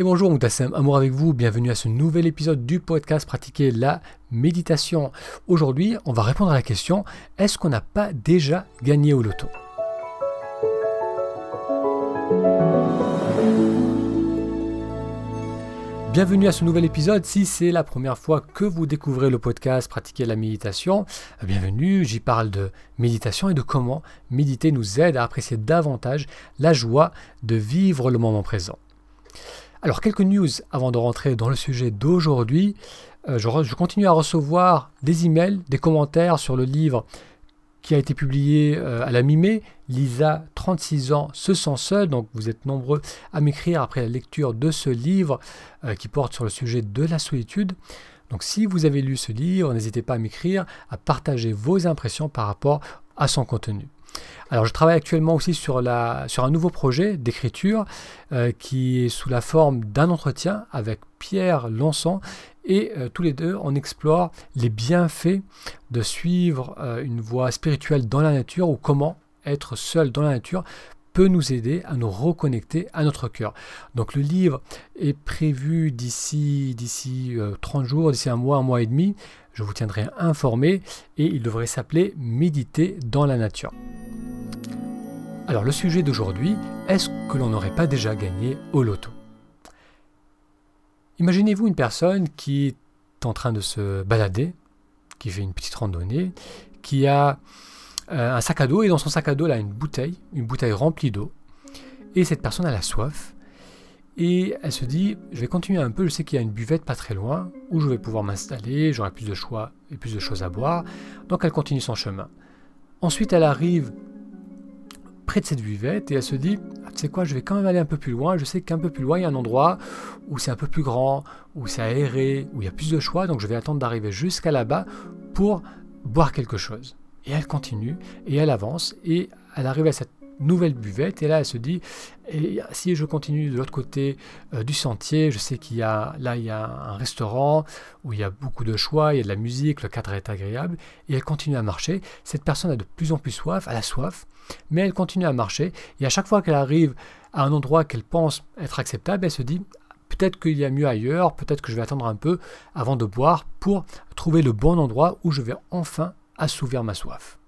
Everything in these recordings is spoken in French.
Et bonjour Moutassem, amour avec vous, bienvenue à ce nouvel épisode du podcast Pratiquer la méditation. Aujourd'hui, on va répondre à la question, est-ce qu'on n'a pas déjà gagné au loto? Bienvenue à ce nouvel épisode. Si c'est la première fois que vous découvrez le podcast Pratiquer la méditation, bienvenue. J'y parle de méditation et de comment méditer nous aide à apprécier davantage la joie de vivre le moment présent. Alors quelques news avant de rentrer dans le sujet d'aujourd'hui. Euh, je, continue à recevoir des emails, des commentaires sur le livre qui a été publié euh, à la mi-mai. Lisa, 36 ans, se sent seule. Donc vous êtes nombreux à m'écrire après la lecture de ce livre euh, qui porte sur le sujet de la solitude. Donc si vous avez lu ce livre, n'hésitez pas à m'écrire, à partager vos impressions par rapport à son contenu. Alors je travaille actuellement aussi sur, un nouveau projet d'écriture euh, qui est sous la forme d'un entretien avec Pierre Lançon et euh, tous les deux on explore les bienfaits de suivre euh, une voie spirituelle dans la nature ou comment être seul dans la nature peut nous aider à nous reconnecter à notre cœur. Donc le livre est prévu d'ici d'ici 30 jours, d'ici un mois, un mois et demi. Je vous tiendrai informé et il devrait s'appeler Méditer dans la nature. Alors le sujet d'aujourd'hui, est-ce que l'on n'aurait pas déjà gagné au loto? Imaginez-vous une personne qui est en train de se balader, qui fait une petite randonnée, qui a euh, un sac à dos et dans son sac à dos, elle a une bouteille, une bouteille remplie d'eau. Et cette personne a la soif. Et elle se dit, je vais continuer un peu, je sais qu'il y a une buvette pas très loin, où je vais pouvoir m'installer, j'aurai plus de choix et plus de choses à boire. Donc elle continue son chemin. Ensuite, elle arrive près de cette buvette et elle se dit ah, tu sais quoi je vais quand même aller un peu plus loin je sais qu'un peu plus loin il y a un endroit où c'est un peu plus grand où c'est aéré où il y a plus de choix donc je vais attendre d'arriver jusqu'à là-bas pour boire quelque chose et elle continue et elle avance et elle arrive à cette nouvelle buvette et là elle se dit et si je continue de l'autre côté euh, du sentier je sais qu'il y a là il y a un restaurant où il y a beaucoup de choix il y a de la musique le cadre est agréable et elle continue à marcher. Cette personne a de plus en plus soif elle a soif mais elle continue à marcher, et à chaque fois qu'elle arrive à un endroit qu'elle pense être acceptable, elle se dit peut-être qu'il y a mieux ailleurs, peut-être que je vais attendre un peu avant de boire pour trouver le bon endroit où je vais enfin assouvir ma soif.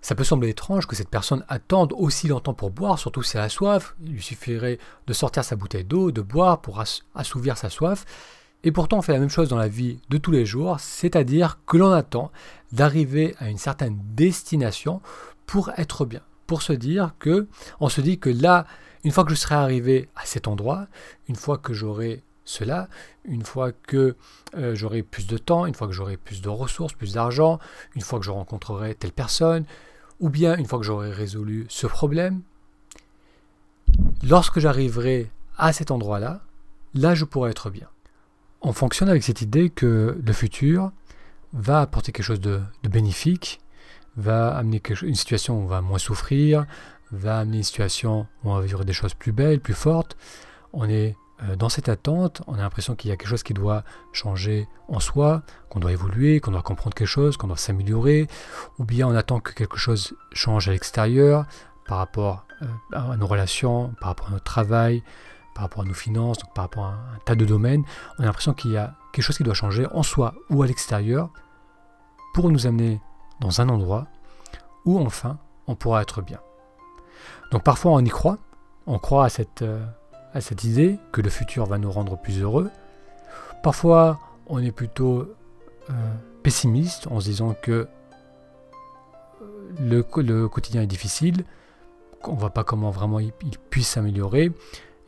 Ça peut sembler étrange que cette personne attende aussi longtemps pour boire, surtout si elle a soif. Il lui suffirait de sortir sa bouteille d'eau, de boire pour assouvir sa soif. Et pourtant, on fait la même chose dans la vie de tous les jours, c'est-à-dire que l'on attend d'arriver à une certaine destination pour être bien pour se dire que, on se dit que là, une fois que je serai arrivé à cet endroit, une fois que j'aurai cela, une fois que euh, j'aurai plus de temps, une fois que j'aurai plus de ressources, plus d'argent, une fois que je rencontrerai telle personne, ou bien une fois que j'aurai résolu ce problème, lorsque j'arriverai à cet endroit-là, là je pourrai être bien. On fonctionne avec cette idée que le futur va apporter quelque chose de bénéfique, va amener une situation où on va moins souffrir, va amener une situation où on va vivre des choses plus belles, plus fortes. On est dans cette attente, on a l'impression qu'il y a quelque chose qui doit changer en soi, qu'on doit évoluer, qu'on doit comprendre quelque chose, qu'on doit s'améliorer, ou bien on attend que quelque chose change à l'extérieur par rapport euh, à nos relations, par rapport à notre travail, par rapport à nos finances, donc par rapport à un tas de domaines. On a l'impression qu'il y a quelque chose qui doit changer en soi ou à l'extérieur pour nous amener dans un endroit où enfin on pourra être bien. Donc parfois on y croit, on croit à cette, euh, à cette idée que le futur va nous rendre plus heureux. Parfois on est plutôt euh, pessimiste en se disant que euh, le, quotidien est difficile, qu'on ne voit pas comment vraiment il puisse s'améliorer,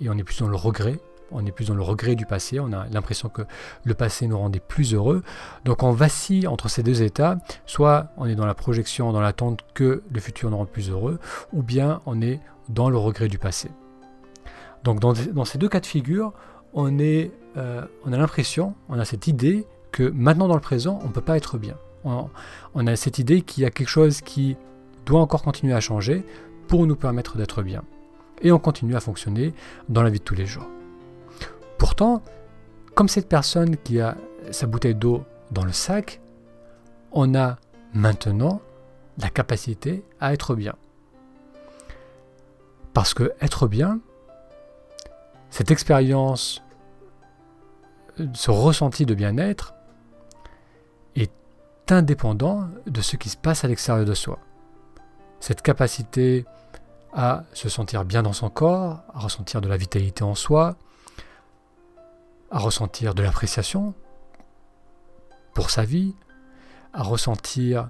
et on est plus dans le regret on est plus dans le regret du passé, on a l'impression que le passé nous rendait plus heureux. Donc on vacille entre ces deux états, soit on est dans la projection, dans l'attente que le futur nous rende plus heureux, ou bien on est dans le regret du passé. Donc dans, ces deux cas de figure, euh, on a l'impression, on a cette idée que maintenant dans le présent, on ne peut pas être bien. On a cette idée qu'il y a quelque chose qui doit encore continuer à changer pour nous permettre d'être bien. Et on continue à fonctionner dans la vie de tous les jours. Pourtant, comme cette personne qui a sa bouteille d'eau dans le sac, on a maintenant la capacité à être bien. Parce que être bien, cette expérience ce ressenti de bien-être est indépendant de ce qui se passe à l'extérieur de soi. Cette capacité à se sentir bien dans son corps, à ressentir de la vitalité en soi, à ressentir de l'appréciation pour sa vie, à ressentir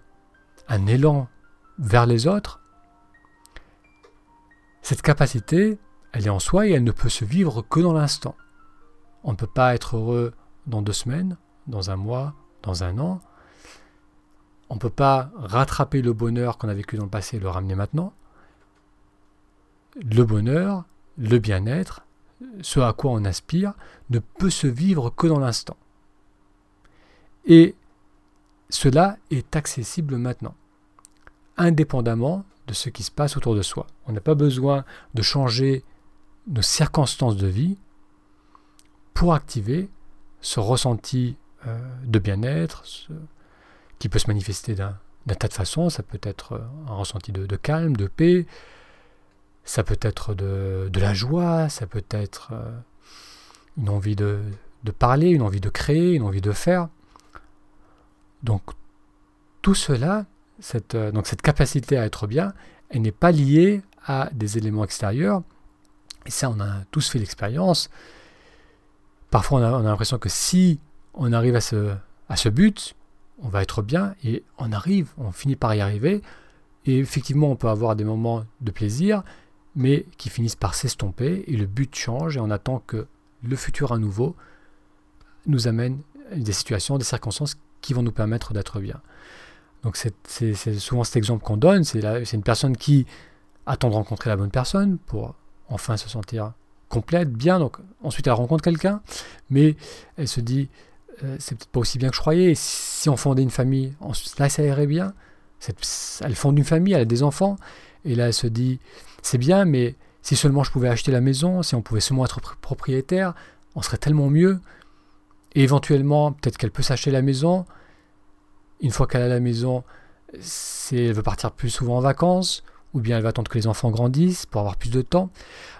un élan vers les autres, cette capacité, elle est en soi et elle ne peut se vivre que dans l'instant. On ne peut pas être heureux dans deux semaines, dans un mois, dans un an. On ne peut pas rattraper le bonheur qu'on a vécu dans le passé et le ramener maintenant. Le bonheur, le bien-être, ce à quoi on aspire, ne peut se vivre que dans l'instant. Et cela est accessible maintenant, indépendamment de ce qui se passe autour de soi. On n'a pas besoin de changer nos circonstances de vie pour activer ce ressenti euh, de bien-être qui peut se manifester d'un tas de façons. Ça peut être euh, un ressenti de, calme, de paix, ça peut être de, la joie, ça peut être euh, une envie de, de parler, une envie de créer, une envie de faire. Donc tout cela, cette, donc cette capacité à être bien, elle n'est pas liée à des éléments extérieurs. Et ça, on a tous fait l'expérience. Parfois, on a, l'impression que si on arrive à ce, à ce but, on va être bien et on arrive, on finit par y arriver. Et effectivement, on peut avoir des moments de plaisir, mais qui finissent par s'estomper et le but change et on attend que le futur à nouveau nous amène des situations, des circonstances qui vont nous permettre d'être bien. Donc c'est souvent cet exemple qu'on donne, c'est une personne qui attend de rencontrer la bonne personne pour enfin se sentir complète, bien, donc ensuite elle rencontre quelqu'un, mais elle se dit euh, c'est peut-être pas aussi bien que je croyais, si on fondait une famille, là ça irait bien, elle fonde une famille, elle a des enfants, et là elle se dit c'est bien, mais si seulement je pouvais acheter la maison, si on pouvait seulement être propriétaire, on serait tellement mieux, et éventuellement peut-être qu'elle peut s'acheter la maison, une fois qu'elle a la maison, elle veut partir plus souvent en vacances, ou bien elle va attendre que les enfants grandissent pour avoir plus de temps.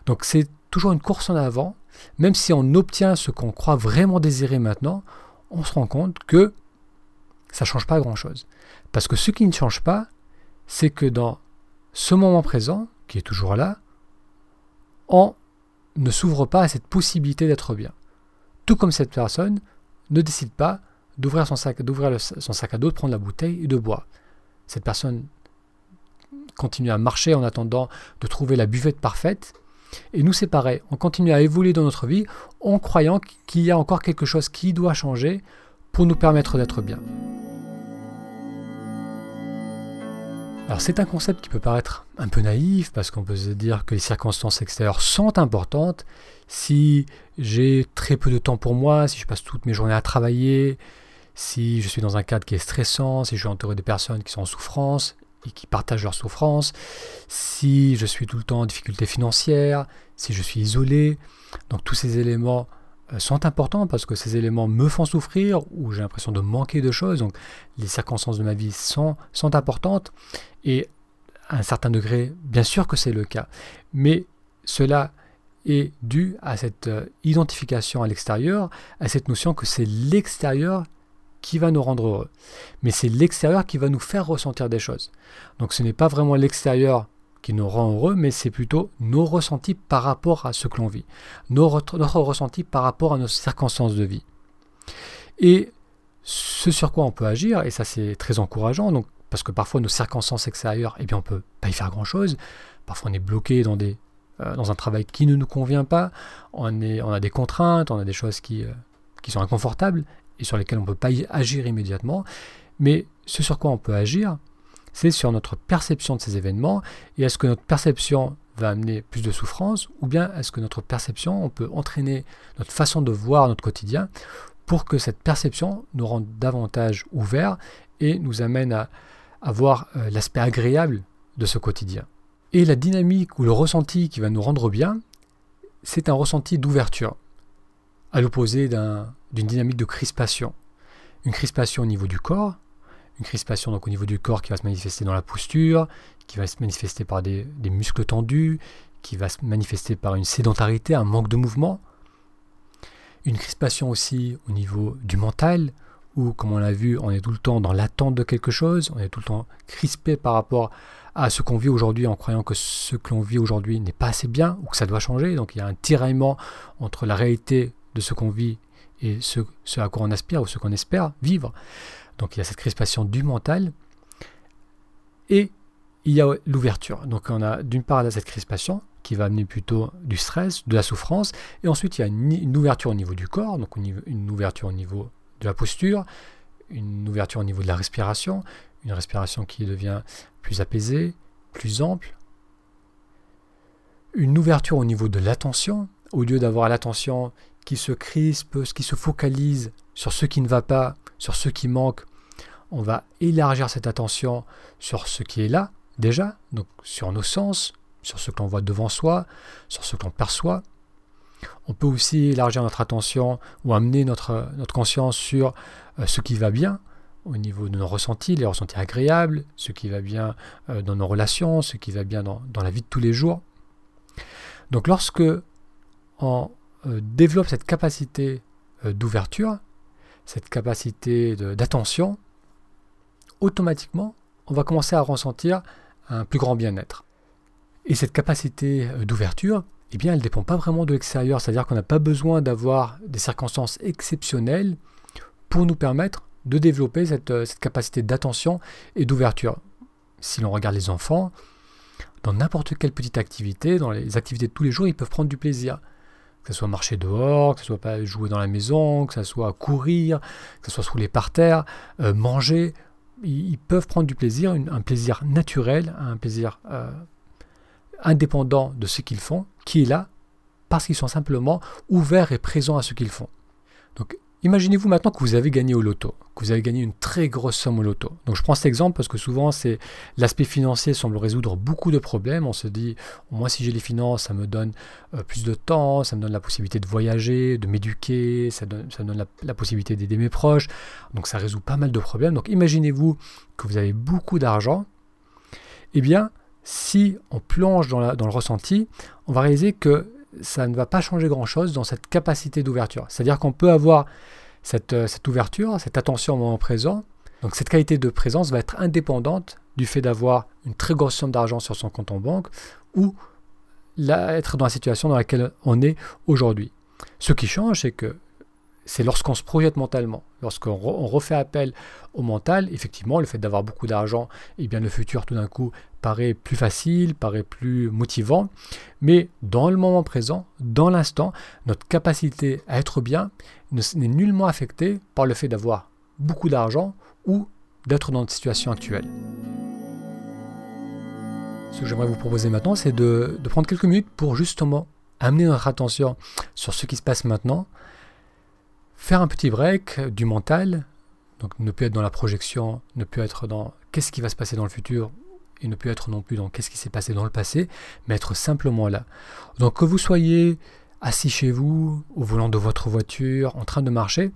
Donc c'est toujours une course en avant. Même si on obtient ce qu'on croit vraiment désirer maintenant, on se rend compte que ça ne change pas grand-chose. Parce que ce qui ne change pas, c'est que dans ce moment présent, qui est toujours là, on ne s'ouvre pas à cette possibilité d'être bien. Tout comme cette personne ne décide pas d'ouvrir son sac, son sac à dos, de prendre la bouteille et de boire. Cette personne continue à marcher en attendant de trouver la buvette parfaite. Et nous, c'est pareil. On continue à évoluer dans notre vie en croyant qu'il y a encore quelque chose qui doit changer pour nous permettre d'être bien. Alors c'est un concept qui peut paraître un peu naïf parce qu'on peut se dire que les circonstances extérieures sont importantes. Si j'ai très peu de temps pour moi, si je passe toutes mes journées à travailler, si je suis dans un cadre qui est stressant, si je suis entouré de personnes qui sont en souffrance qui partagent leur souffrance, si je suis tout le temps en difficulté financière, si je suis isolé. Donc tous ces éléments euh, sont importants parce que ces éléments me font souffrir ou j'ai l'impression de manquer de choses. Donc les circonstances de ma vie sont, sont importantes et à un certain degré, bien sûr que c'est le cas. Mais cela est dû à cette euh, identification à l'extérieur, à cette notion que c'est l'extérieur qui va nous rendre heureux. Mais c'est l'extérieur qui va nous faire ressentir des choses. Donc ce n'est pas vraiment l'extérieur qui nous rend heureux, mais c'est plutôt nos ressentis par rapport à ce que l'on vit, nos notre ressenti par rapport à nos circonstances de vie. Et ce sur quoi on peut agir, et ça c'est très encourageant, donc, parce que parfois nos circonstances extérieures, eh bien on peut pas y faire grand-chose, parfois on est bloqué dans, des, euh, dans un travail qui ne nous convient pas, on, est, on a des contraintes, on a des choses qui, euh, qui sont inconfortables, et sur lesquels on ne peut pas agir immédiatement. Mais ce sur quoi on peut agir, c'est sur notre perception de ces événements, et est-ce que notre perception va amener plus de souffrance, ou bien est-ce que notre perception, on peut entraîner notre façon de voir notre quotidien pour que cette perception nous rende davantage ouverts et nous amène à, avoir voir euh, l'aspect agréable de ce quotidien. Et la dynamique ou le ressenti qui va nous rendre bien, c'est un ressenti d'ouverture, à l'opposé d'un d'une dynamique de crispation. Une crispation au niveau du corps, une crispation donc au niveau du corps qui va se manifester dans la posture, qui va se manifester par des, muscles tendus, qui va se manifester par une sédentarité, un manque de mouvement. Une crispation aussi au niveau du mental, où, comme on l'a vu, on est tout le temps dans l'attente de quelque chose, on est tout le temps crispé par rapport à ce qu'on vit aujourd'hui en croyant que ce que l'on vit aujourd'hui n'est pas assez bien ou que ça doit changer. Donc il y a un tiraillement entre la réalité de ce qu'on vit et ce, à quoi on aspire ou ce qu'on espère vivre. Donc il y a cette crispation du mental. Et il y a l'ouverture. Donc on a d'une part cette crispation qui va amener plutôt du stress, de la souffrance, et ensuite il y a une, ouverture au niveau du corps, donc une ouverture au niveau de la posture, une ouverture au niveau de la respiration, une respiration qui devient plus apaisée, plus ample, une ouverture au niveau de l'attention, au lieu d'avoir l'attention qui se crispe, qui se focalise sur ce qui ne va pas, sur ce qui manque, on va élargir cette attention sur ce qui est là, déjà, donc sur nos sens, sur ce que l'on voit devant soi, sur ce que l'on perçoit. On peut aussi élargir notre attention ou amener notre, notre conscience sur euh, ce qui va bien au niveau de nos ressentis, les ressentis agréables, ce qui va bien euh, dans nos relations, ce qui va bien dans, la vie de tous les jours. Donc lorsque euh, développe cette capacité d'ouverture, cette capacité d'attention, automatiquement, on va commencer à ressentir un plus grand bien-être. Et cette capacité euh, d'ouverture, eh bien, elle ne dépend pas vraiment de l'extérieur, c'est-à-dire qu'on n'a pas besoin d'avoir des circonstances exceptionnelles pour nous permettre de développer cette, euh, cette capacité d'attention et d'ouverture. Si l'on regarde les enfants, dans n'importe quelle petite activité, dans les activités de tous les jours, ils peuvent prendre du plaisir. Que ce soit marcher dehors, que ce soit pas jouer dans la maison, que ce soit courir, que ce soit se rouler par terre, euh, manger, ils peuvent prendre du plaisir, un plaisir naturel, un plaisir euh, indépendant de ce qu'ils font, qui est là parce qu'ils sont simplement ouverts et présents à ce qu'ils font. Imaginez-vous maintenant que vous avez gagné au loto, que vous avez gagné une très grosse somme au loto. Donc je prends cet exemple parce que souvent c'est l'aspect financier semble résoudre beaucoup de problèmes. On se dit, moi si j'ai les finances, ça me donne euh, plus de temps, ça me donne la possibilité de voyager, de m'éduquer, ça, me donne la, possibilité d'aider mes proches. Donc ça résout pas mal de problèmes. Donc imaginez-vous que vous avez beaucoup d'argent. Eh bien, si on plonge dans le ressenti, on va réaliser que ça ne va pas changer grand-chose dans cette capacité d'ouverture. C'est-à-dire qu'on peut avoir cette, euh, cette, ouverture, cette attention au moment présent. Donc cette qualité de présence va être indépendante du fait d'avoir une très grosse somme d'argent sur son compte en banque ou être dans la situation dans laquelle on est aujourd'hui. Ce qui change, c'est que c'est lorsqu'on se projette mentalement, lorsqu'on refait appel au mental, effectivement, le fait d'avoir beaucoup d'argent, eh bien le futur tout d'un coup paraît plus facile, paraît plus motivant, mais dans le moment présent, dans l'instant, notre capacité à être bien n'est nullement affectée par le fait d'avoir beaucoup d'argent ou d'être dans notre situation actuelle. Ce que j'aimerais vous proposer maintenant, c'est de prendre quelques minutes pour justement amener notre attention sur ce qui se passe maintenant, faire un petit break du mental, donc ne plus être dans la projection, ne plus être dans qu'est-ce qui va se passer dans le futur et ne plus être non plus dans qu'est-ce qui s'est passé dans le passé, mais être simplement là. Donc que vous soyez assis chez vous, au volant de votre voiture, en train de marcher,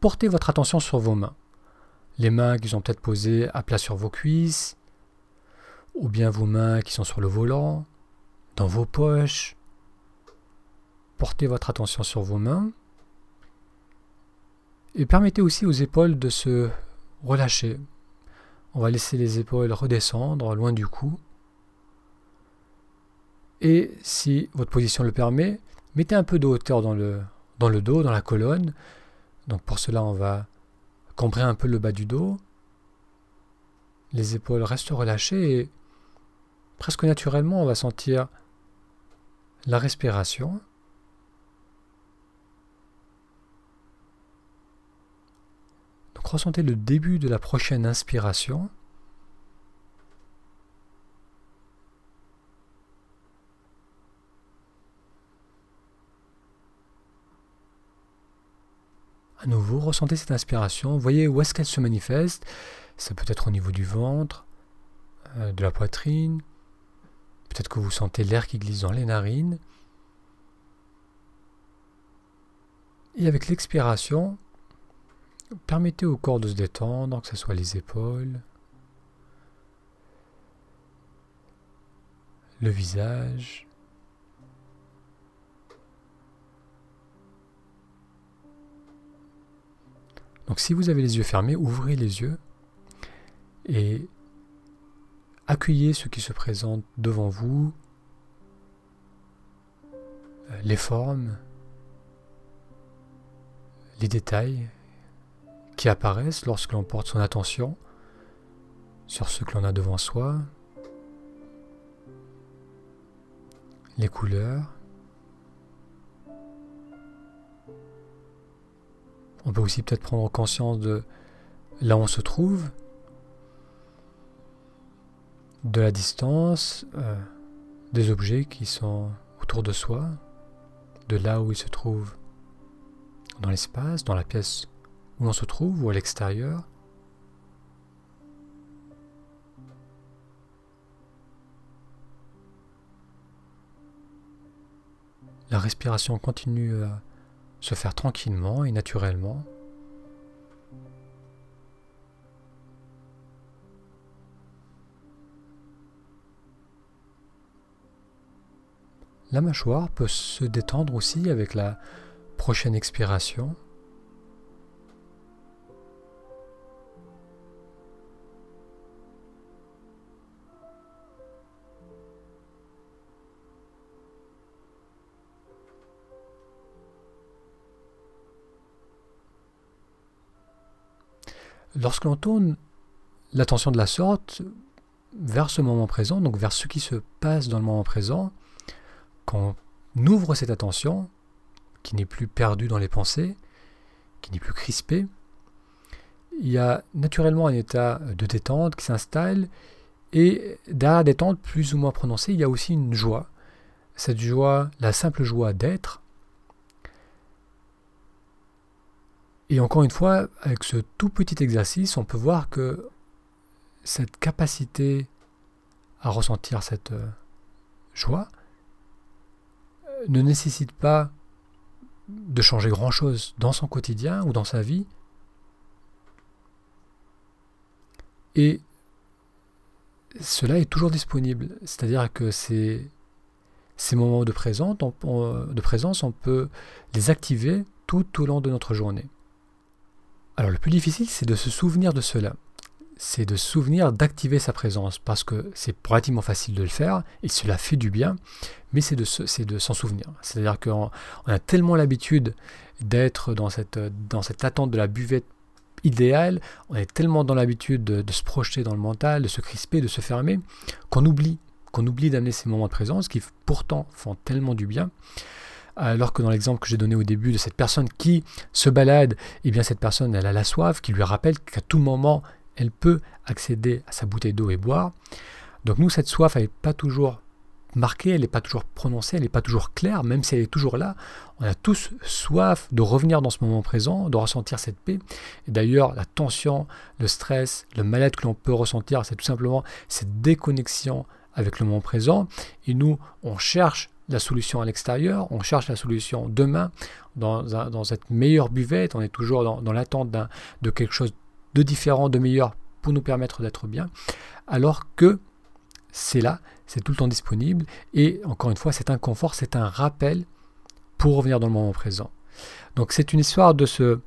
portez votre attention sur vos mains. Les mains qui sont peut-être posées à plat sur vos cuisses, ou bien vos mains qui sont sur le volant, dans vos poches. Portez votre attention sur vos mains. Et permettez aussi aux épaules de se relâcher, on va laisser les épaules redescendre loin du cou. Et si votre position le permet, mettez un peu de hauteur dans le, dos, dans la colonne. Donc pour cela, on va cambrer un peu le bas du dos. Les épaules restent relâchées et presque naturellement, on va sentir la respiration. Ressentez le début de la prochaine inspiration. À nouveau, ressentez cette inspiration. Voyez où est-ce qu'elle se manifeste. Ça peut être au niveau du ventre, euh, de la poitrine. Peut-être que vous sentez l'air qui glisse dans les narines. Et avec l'expiration, Permettez au corps de se détendre, que ce soit les épaules, le visage, Donc si vous avez les yeux fermés, ouvrez les yeux et accueillez ce qui se présente devant vous, euh, les formes, les détails apparaissent lorsque l'on porte son attention sur ce que l'on a devant soi, les couleurs. On peut aussi peut-être prendre conscience de là où on se trouve, de la distance, euh, des objets qui sont autour de soi, de là où ils se trouvent dans l'espace, dans la pièce où l'on se trouve ou à l'extérieur. La respiration continue à se faire tranquillement et naturellement. La mâchoire peut se détendre aussi avec la prochaine expiration. Lorsque l'on tourne l'attention de la sorte vers ce moment présent, donc vers ce qui se passe dans le moment présent, quand on ouvre cette attention, qui n'est plus perdue dans les pensées, qui n'est plus crispée, il y a naturellement un état de détente qui s'installe, et derrière la détente plus ou moins prononcée, il y a aussi une joie. Cette joie, la simple joie d'être, Et encore une fois, avec ce tout petit exercice, on peut voir que cette capacité à ressentir cette euh, joie euh, ne nécessite pas de changer grand-chose dans son quotidien ou dans sa vie. Et cela est toujours disponible. C'est-à-dire que ces, moments de présence, on peut les activer tout au long de notre journée. Alors le plus difficile, c'est de se souvenir de cela. C'est de se souvenir d'activer sa présence, parce que c'est relativement facile de le faire, et cela fait du bien, mais c'est de, s'en souvenir. C'est-à-dire qu'on a tellement l'habitude d'être dans cette, attente de la buvette idéale, on est tellement dans l'habitude de, de, se projeter dans le mental, de se crisper, de se fermer, qu'on oublie, qu'on oublie d'amener ces moments de présence qui pourtant font tellement du bien alors que dans l'exemple que j'ai donné au début de cette personne qui se balade, eh bien cette personne, elle a la soif, qui lui rappelle qu'à tout moment, elle peut accéder à sa bouteille d'eau et boire. Donc nous, cette soif, elle n'est pas toujours marquée, elle n'est pas toujours prononcée, elle n'est pas toujours claire, même si elle est toujours là. On a tous soif de revenir dans ce moment présent, de ressentir cette paix. Et d'ailleurs, la tension, le stress, le mal-être que l'on peut ressentir, c'est tout simplement cette déconnexion avec le moment présent. Et nous, on cherche la solution à l'extérieur, on cherche la solution demain dans, cette meilleure buvette, on est toujours dans, l'attente de quelque chose de différent, de meilleur pour nous permettre d'être bien, alors que c'est là, c'est tout le temps disponible, et encore une fois, cet inconfort, c'est un rappel pour revenir dans le moment présent. Donc c'est une histoire de se,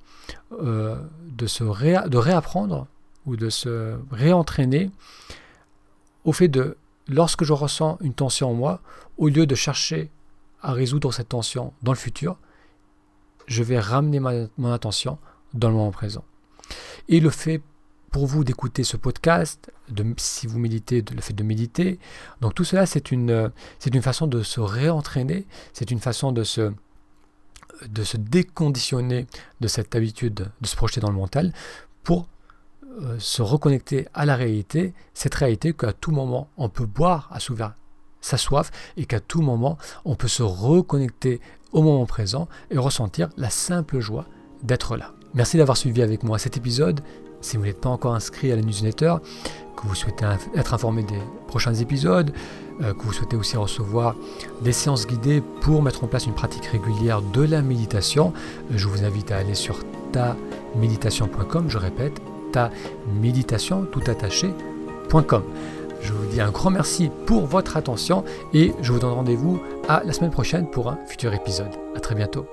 euh, de réapprendre ou de se réentraîner au fait de lorsque je ressens une tension en moi, au lieu de chercher à résoudre cette tension dans le futur, je vais ramener mon attention dans le moment présent. Et le fait pour vous d'écouter ce podcast, si vous méditez, le fait de méditer, donc tout cela c'est une, c'est une façon de se réentraîner, c'est une façon de se, de se déconditionner de cette habitude de se projeter dans le mental pour euh, se reconnecter à la réalité, cette réalité qu'à tout moment on peut boire à s'ouvrir sa soif et qu'à tout moment on peut se reconnecter au moment présent et ressentir la simple joie d'être là. Merci d'avoir suivi avec moi cet épisode. Si vous n'êtes pas encore inscrit à la newsletter, que vous souhaitez être informé des prochains épisodes, euh, que vous souhaitez aussi recevoir des séances guidées pour mettre en place une pratique régulière de la méditation, euh, je vous invite à aller sur taméditation.com, je répète, méditation tout. Je vous dis un grand merci pour votre attention et je vous donne rendez-vous à la semaine prochaine pour un futur épisode. A très bientôt.